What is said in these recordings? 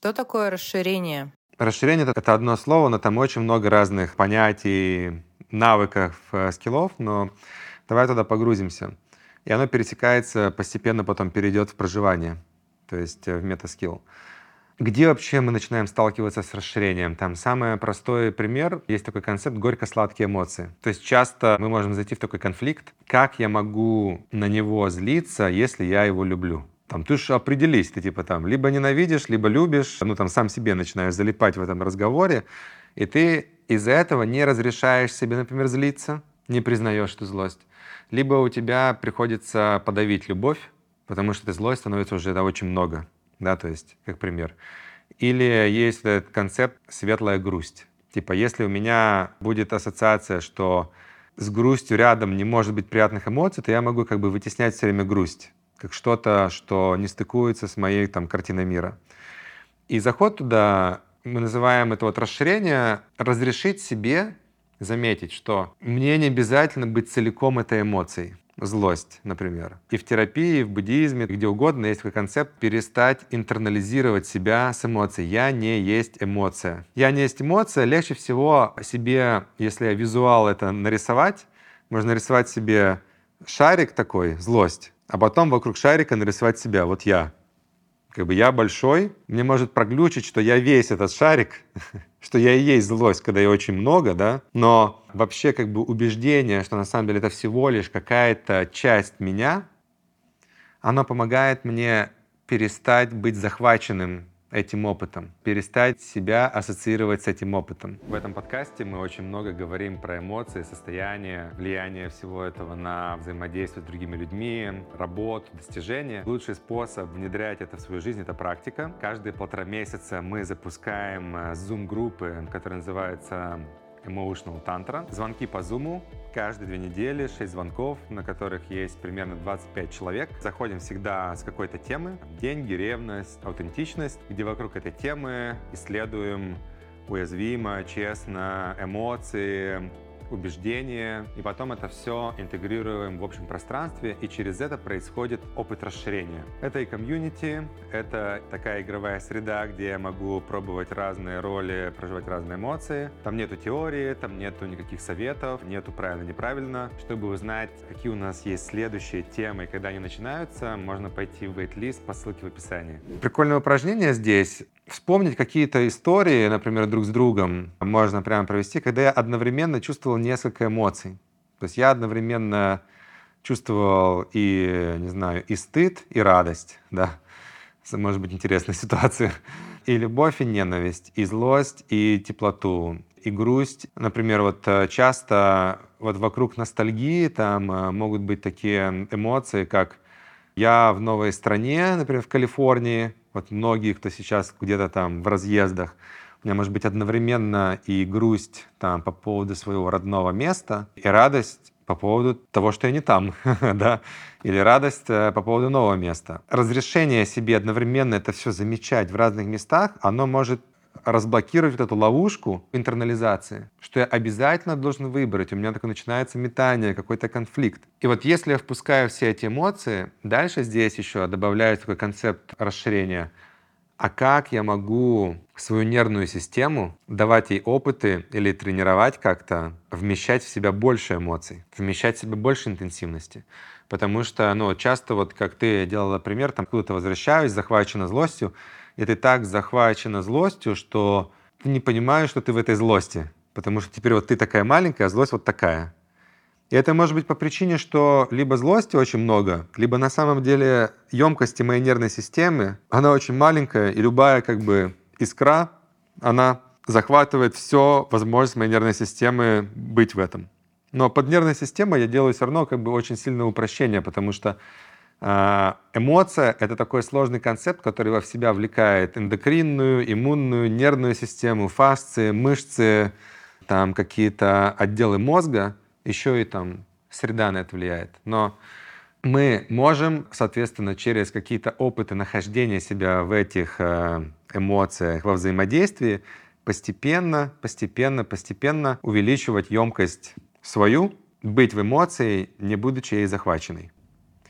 Что такое расширение? Расширение — это одно слово, но там очень много разных понятий, навыков, э, скиллов, но давай туда погрузимся. И оно пересекается, постепенно потом перейдет в проживание, то есть э, в метаскилл. Где вообще мы начинаем сталкиваться с расширением? Там самый простой пример, есть такой концепт горько-сладкие эмоции. То есть часто мы можем зайти в такой конфликт, как я могу на него злиться, если я его люблю? Там, ты же определись, ты типа там либо ненавидишь, либо любишь, ну там сам себе начинаешь залипать в этом разговоре, и ты из-за этого не разрешаешь себе, например, злиться, не признаешь эту злость. Либо у тебя приходится подавить любовь, потому что этой злость становится уже да, очень много да, то есть, как пример. Или есть этот концепт «светлая грусть». Типа, если у меня будет ассоциация, что с грустью рядом не может быть приятных эмоций, то я могу как бы вытеснять все время грусть, как что-то, что не стыкуется с моей там картиной мира. И заход туда, мы называем это вот расширение, разрешить себе заметить, что мне не обязательно быть целиком этой эмоцией злость, например. И в терапии, и в буддизме, где угодно есть такой концепт перестать интернализировать себя с эмоцией. Я не есть эмоция. Я не есть эмоция. Легче всего себе, если я визуал это нарисовать, можно нарисовать себе шарик такой, злость, а потом вокруг шарика нарисовать себя, вот я. Как бы я большой, мне может проглючить, что я весь этот шарик, что я и есть злость, когда я очень много, да, но вообще как бы убеждение, что на самом деле это всего лишь какая-то часть меня, оно помогает мне перестать быть захваченным этим опытом, перестать себя ассоциировать с этим опытом. В этом подкасте мы очень много говорим про эмоции, состояние, влияние всего этого на взаимодействие с другими людьми, работу, достижения. Лучший способ внедрять это в свою жизнь — это практика. Каждые полтора месяца мы запускаем э, Zoom-группы, которые называются Emotional Tantra. Звонки по Zoom каждые две недели, 6 звонков, на которых есть примерно 25 человек. Заходим всегда с какой-то темы. Деньги, ревность, аутентичность, где вокруг этой темы исследуем уязвимо, честно, эмоции, убеждения, и потом это все интегрируем в общем пространстве, и через это происходит опыт расширения. Это и комьюнити, это такая игровая среда, где я могу пробовать разные роли, проживать разные эмоции. Там нету теории, там нету никаких советов, нету правильно-неправильно. Чтобы узнать, какие у нас есть следующие темы когда они начинаются, можно пойти в wait-лист по ссылке в описании. Прикольное упражнение здесь вспомнить какие-то истории, например, друг с другом, можно прямо провести, когда я одновременно чувствовал несколько эмоций. То есть я одновременно чувствовал и, не знаю, и стыд, и радость, да. Может быть, интересная ситуация. И любовь, и ненависть, и злость, и теплоту, и грусть. Например, вот э, часто вот вокруг ностальгии там э, могут быть такие эмоции, как я в новой стране, например, в Калифорнии, вот многие, кто сейчас где-то там в разъездах, у меня может быть одновременно и грусть там по поводу своего родного места, и радость по поводу того, что я не там, да, или радость э, по поводу нового места. Разрешение себе одновременно это все замечать в разных местах, оно может разблокировать вот эту ловушку интернализации, что я обязательно должен выбрать. У меня такое начинается метание, какой-то конфликт. И вот если я впускаю все эти эмоции, дальше здесь еще добавляется такой концепт расширения. А как я могу свою нервную систему давать ей опыты или тренировать как-то, вмещать в себя больше эмоций, вмещать в себя больше интенсивности? Потому что, ну, часто вот как ты делала пример, там, откуда-то возвращаюсь, захвачена злостью, и ты так захвачена злостью, что ты не понимаешь, что ты в этой злости. Потому что теперь вот ты такая маленькая, а злость вот такая. И это может быть по причине, что либо злости очень много, либо на самом деле емкости моей нервной системы, она очень маленькая, и любая как бы искра, она захватывает все возможность моей нервной системы быть в этом. Но под нервной системой я делаю все равно как бы очень сильное упрощение, потому что а, эмоция — это такой сложный концепт, который во себя влекает эндокринную, иммунную, нервную систему, фасции, мышцы, там какие-то отделы мозга, еще и там среда на это влияет. Но мы можем, соответственно, через какие-то опыты нахождения себя в этих э, эмоциях, во взаимодействии, постепенно, постепенно, постепенно увеличивать емкость свою, быть в эмоции, не будучи ей захваченной.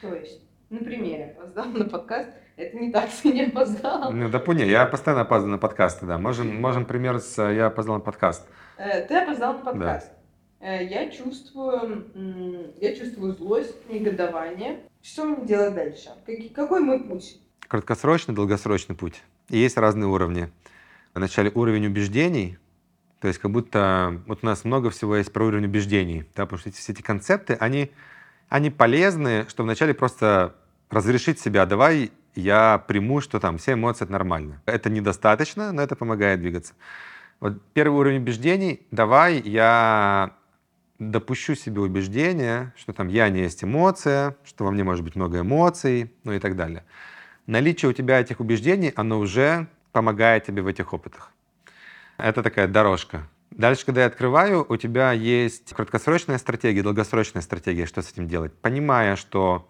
То есть на примере опоздал на подкаст, Это не так, ты не опоздал. Ну, да понял, я постоянно опаздываю на подкасты, да. Можем, можем пример с «я опоздал на подкаст». Э, ты опоздал на подкаст. Да. Э, я чувствую, я чувствую злость, негодование. Что мне делать дальше? Какой мой путь? Краткосрочный, долгосрочный путь. И есть разные уровни. Вначале уровень убеждений, то есть как будто вот у нас много всего есть про уровень убеждений, да, потому что эти, все эти концепты, они, они полезны, что вначале просто разрешить себя, давай я приму, что там все эмоции это нормально. Это недостаточно, но это помогает двигаться. Вот первый уровень убеждений, давай я допущу себе убеждение, что там я не есть эмоция, что во мне может быть много эмоций, ну и так далее. Наличие у тебя этих убеждений, оно уже помогает тебе в этих опытах. Это такая дорожка. Дальше, когда я открываю, у тебя есть краткосрочная стратегия, долгосрочная стратегия, что с этим делать. Понимая, что,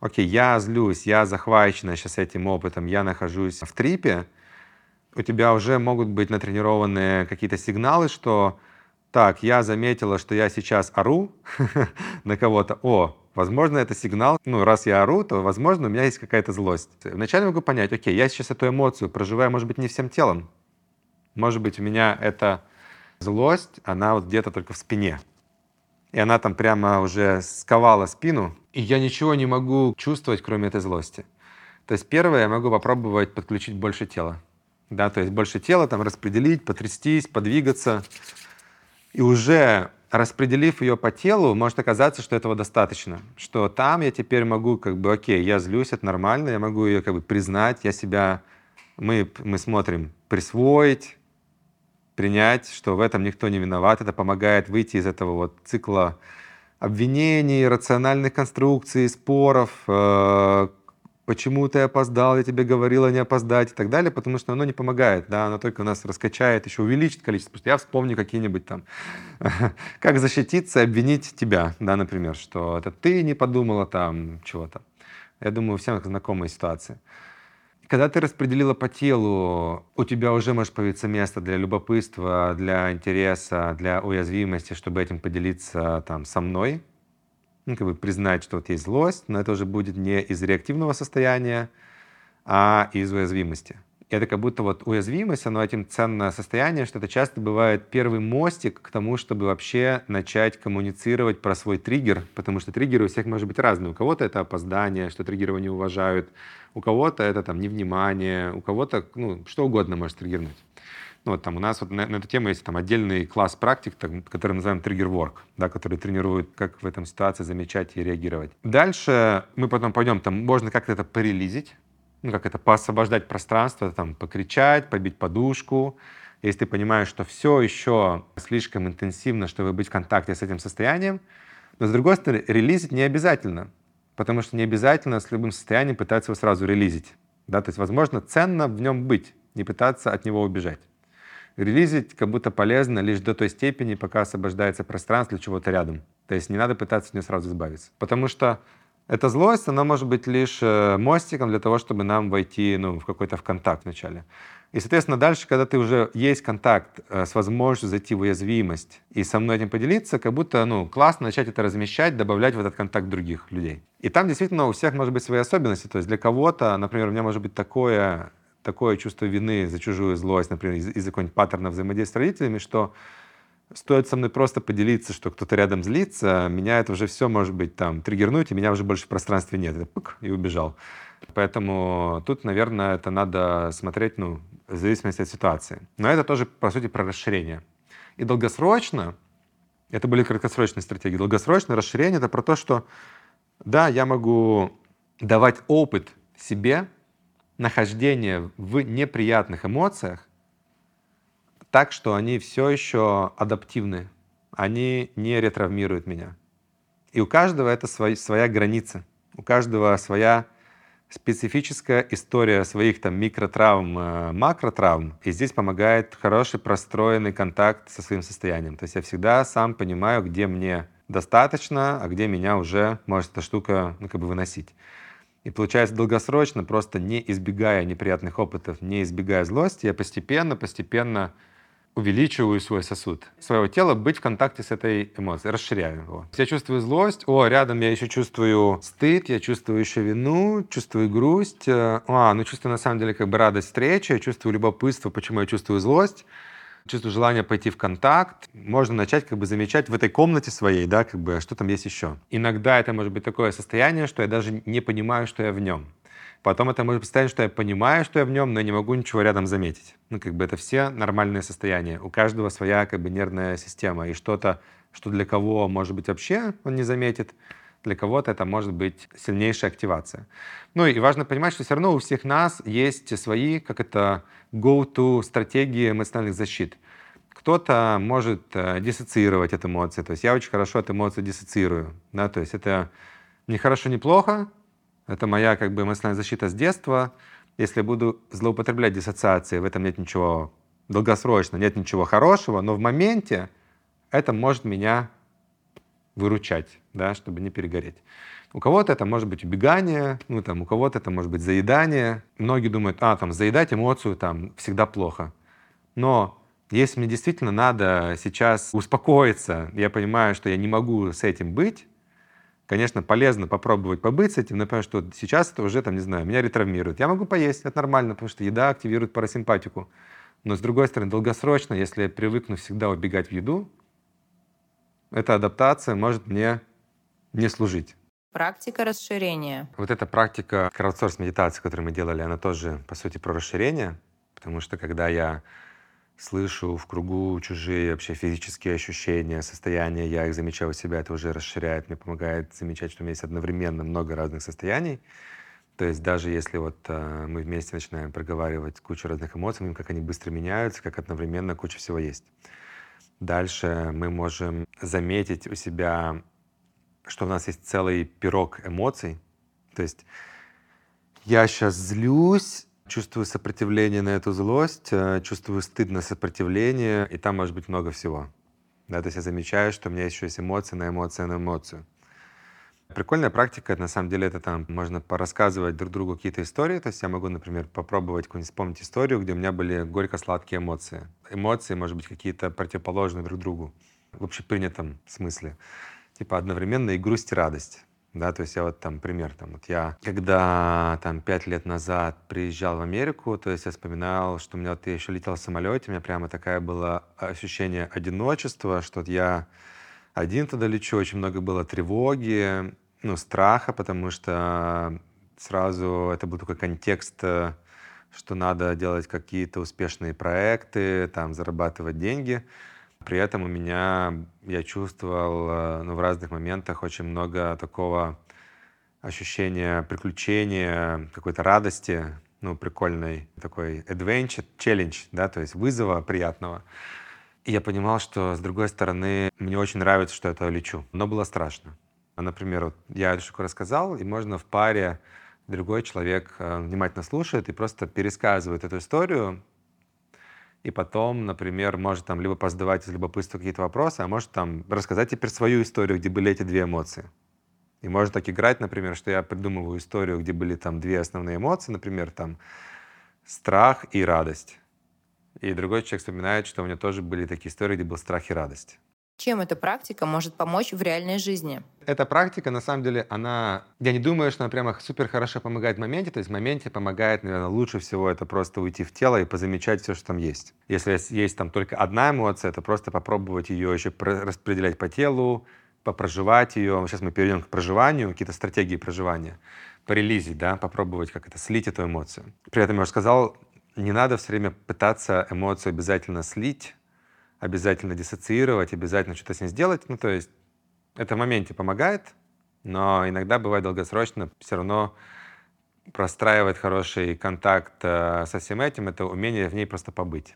окей, я злюсь, я захвачена сейчас этим опытом, я нахожусь в трипе, у тебя уже могут быть натренированные какие-то сигналы, что так, я заметила, что я сейчас ору на кого-то. О, возможно, это сигнал. Ну, раз я ору, то, возможно, у меня есть какая-то злость. Вначале могу понять, окей, я сейчас эту эмоцию проживаю, может быть, не всем телом. Может быть, у меня эта злость, она вот где-то только в спине. И она там прямо уже сковала спину, и я ничего не могу чувствовать, кроме этой злости. То есть первое, я могу попробовать подключить больше тела. Да, то есть больше тела там распределить, потрястись, подвигаться, и уже распределив ее по телу, может оказаться, что этого достаточно. Что там я теперь могу, как бы, окей, я злюсь, это нормально, я могу ее как бы признать, я себя, мы, мы смотрим, присвоить, принять, что в этом никто не виноват. Это помогает выйти из этого вот цикла обвинений, рациональных конструкций, споров, э, почему ты опоздал, я тебе говорила не опоздать и так далее, потому что оно не помогает, да, оно только нас раскачает, еще увеличит количество, потому я вспомню какие-нибудь там, как защититься, обвинить тебя, да, например, что это ты не подумала там чего-то. Я думаю, у всех знакомые ситуации. Когда ты распределила по телу, у тебя уже может появиться место для любопытства, для интереса, для уязвимости, чтобы этим поделиться там со мной, ну, как бы признать, что вот есть злость, но это уже будет не из реактивного состояния, а из уязвимости. И это как будто вот уязвимость, оно этим ценное состояние, что это часто бывает первый мостик к тому, чтобы вообще начать коммуницировать про свой триггер, потому что триггеры у всех может быть разные. У кого-то это опоздание, что триггеры не уважают, у кого-то это там невнимание, у кого-то ну, что угодно может триггернуть. Ну, вот там у нас вот на, на эту тему есть там отдельный класс практик, там, который называем триггер work, да, который тренирует, как в этом ситуации замечать и реагировать. Дальше мы потом пойдем, там можно как-то это порелизить, ну, как это поосвобождать пространство, там, покричать, побить подушку. Если ты понимаешь, что все еще слишком интенсивно, чтобы быть в контакте с этим состоянием, но с другой стороны, релизить не обязательно, потому что не обязательно с любым состоянием пытаться его сразу релизить. Да? То есть, возможно, ценно в нем быть, не пытаться от него убежать. Релизить как будто полезно лишь до той степени, пока освобождается пространство для чего-то рядом. То есть не надо пытаться от нее сразу избавиться. Потому что эта злость, она может быть лишь э, мостиком для того, чтобы нам войти ну, в какой-то в контакт вначале. И, соответственно, дальше, когда ты уже есть контакт э, с возможностью зайти в уязвимость и со мной этим поделиться, как будто ну, классно начать это размещать, добавлять в этот контакт других людей. И там действительно у всех может быть свои особенности. То есть для кого-то, например, у меня может быть такое такое чувство вины за чужую злость, например, из- за какой-нибудь паттерна взаимодействия с родителями, что стоит со мной просто поделиться, что кто-то рядом злится, меня это уже все может быть там триггернуть, и меня уже больше в пространстве нет. Это пык, и убежал. Поэтому тут, наверное, это надо смотреть, ну, в зависимости от ситуации. Но это тоже, по сути, про расширение. И долгосрочно, это были краткосрочные стратегии, долгосрочное расширение — это про то, что, да, я могу давать опыт себе, нахождение в неприятных эмоциях так, что они все еще адаптивны, они не ретравмируют меня. И у каждого это свой, своя граница, у каждого своя специфическая история своих там микротравм, э, макротравм. И здесь помогает хороший простроенный контакт со своим состоянием. То есть я всегда сам понимаю, где мне достаточно, а где меня уже может эта штука ну, как бы выносить. И получается, долгосрочно, просто не избегая неприятных опытов, не избегая злости, я постепенно, постепенно увеличиваю свой сосуд своего тела, быть в контакте с этой эмоцией, расширяю его. Я чувствую злость, о, рядом я еще чувствую стыд, я чувствую еще вину, чувствую грусть, э, а, ну чувствую на самом деле как бы радость встречи, я чувствую любопытство, почему я чувствую злость, чувствую желание пойти в контакт, можно начать как бы замечать в этой комнате своей, да, как бы, что там есть еще. Иногда это может быть такое состояние, что я даже не понимаю, что я в нем. Потом это может представить, что я понимаю, что я в нем, но не могу ничего рядом заметить. Ну, как бы это все нормальные состояния. У каждого своя как бы нервная система. И что-то, что для кого, может быть, вообще он не заметит, для кого-то это может быть сильнейшая активация. Ну и важно понимать, что все равно у всех нас есть свои, как это, go-to стратегии эмоциональных защит. Кто-то может э, диссоциировать от эмоций. То есть я очень хорошо от эмоций диссоциирую. Да? То есть это не хорошо, не плохо, это моя как бы эмоциональная защита с детства. Если буду злоупотреблять диссоциацией, в этом нет ничего долгосрочно, нет ничего хорошего, но в моменте это может меня выручать, да, чтобы не перегореть. У кого-то это может быть убегание, ну, там, у кого-то это может быть заедание. Многие думают, а, там, заедать эмоцию там всегда плохо. Но если мне действительно надо сейчас успокоиться, я понимаю, что я не могу с этим быть, Конечно, полезно попробовать побыть с этим, но я понимаю, что сейчас это уже, там, не знаю, меня ретравмирует. Я могу поесть, это нормально, потому что еда активирует парасимпатику. Но с другой стороны, долгосрочно, если я привыкну всегда убегать в еду, эта адаптация может мне не служить. Практика расширения. Вот эта практика краудсорс медитации, которую мы делали, она тоже, по сути, про расширение, потому что когда я слышу в кругу чужие вообще физические ощущения, состояния, я их замечаю у себя, это уже расширяет, мне помогает замечать, что у меня есть одновременно много разных состояний. То есть даже если вот э, мы вместе начинаем проговаривать кучу разных эмоций, как они быстро меняются, как одновременно куча всего есть. Дальше мы можем заметить у себя, что у нас есть целый пирог эмоций. То есть я сейчас злюсь, Чувствую сопротивление на эту злость, э, чувствую стыд на сопротивление, и там может быть много всего. Да, то есть я замечаю, что у меня еще есть эмоции на эмоции на эмоцию. Прикольная практика, на самом деле, это там можно порассказывать друг другу какие-то истории. То есть я могу, например, попробовать какую-нибудь вспомнить историю, где у меня были горько-сладкие эмоции. Эмоции, может быть, какие-то противоположные друг другу в общепринятом смысле. Типа одновременно и грусть, и радость. Да, то есть я вот там пример, там вот я, когда там пять лет назад приезжал в Америку, то есть я вспоминал, что у меня вот я еще летел в самолете, у меня прямо такая было ощущение одиночества, что я один туда лечу, очень много было тревоги, ну, страха, потому что сразу это был такой контекст, э, что надо делать какие-то успешные проекты, там, зарабатывать деньги. При этом у меня, я чувствовал э, ну, в разных моментах очень много такого ощущения приключения, какой-то радости, ну, прикольной такой adventure, challenge, да, то есть вызова приятного. Я понимал, что, с другой стороны, мне очень нравится, что я туда лечу. Но было страшно. Например, вот я штуку рассказал, и можно в паре другой человек э, внимательно слушает и просто пересказывает эту историю, и потом, например, может там либо позадавать из любопытства какие-то вопросы, а может там рассказать теперь свою историю, где были эти две эмоции. И может так играть, например, что я придумываю историю, где были там две основные эмоции, например, там страх и радость. И другой человек вспоминает, что у меня тоже были такие истории, где был страх и радость. Чем эта практика может помочь в реальной жизни? Эта практика, на самом деле, она... Я не думаю, что она прямо супер хорошо помогает в моменте. То есть в моменте помогает, наверное, лучше всего это просто уйти в тело и позамечать все, что там есть. Если есть там только одна эмоция, это просто попробовать ее еще распределять по телу, попроживать ее. Сейчас мы перейдем к проживанию, какие-то стратегии проживания. Порелизить, да, попробовать как это, слить эту эмоцию. При этом я уже сказал, не надо все время пытаться эмоцию обязательно слить, обязательно диссоциировать, обязательно что-то с ней сделать. Ну, то есть это в моменте помогает, но иногда бывает долгосрочно все равно простраивать хороший контакт э, со всем этим, это умение в ней просто побыть.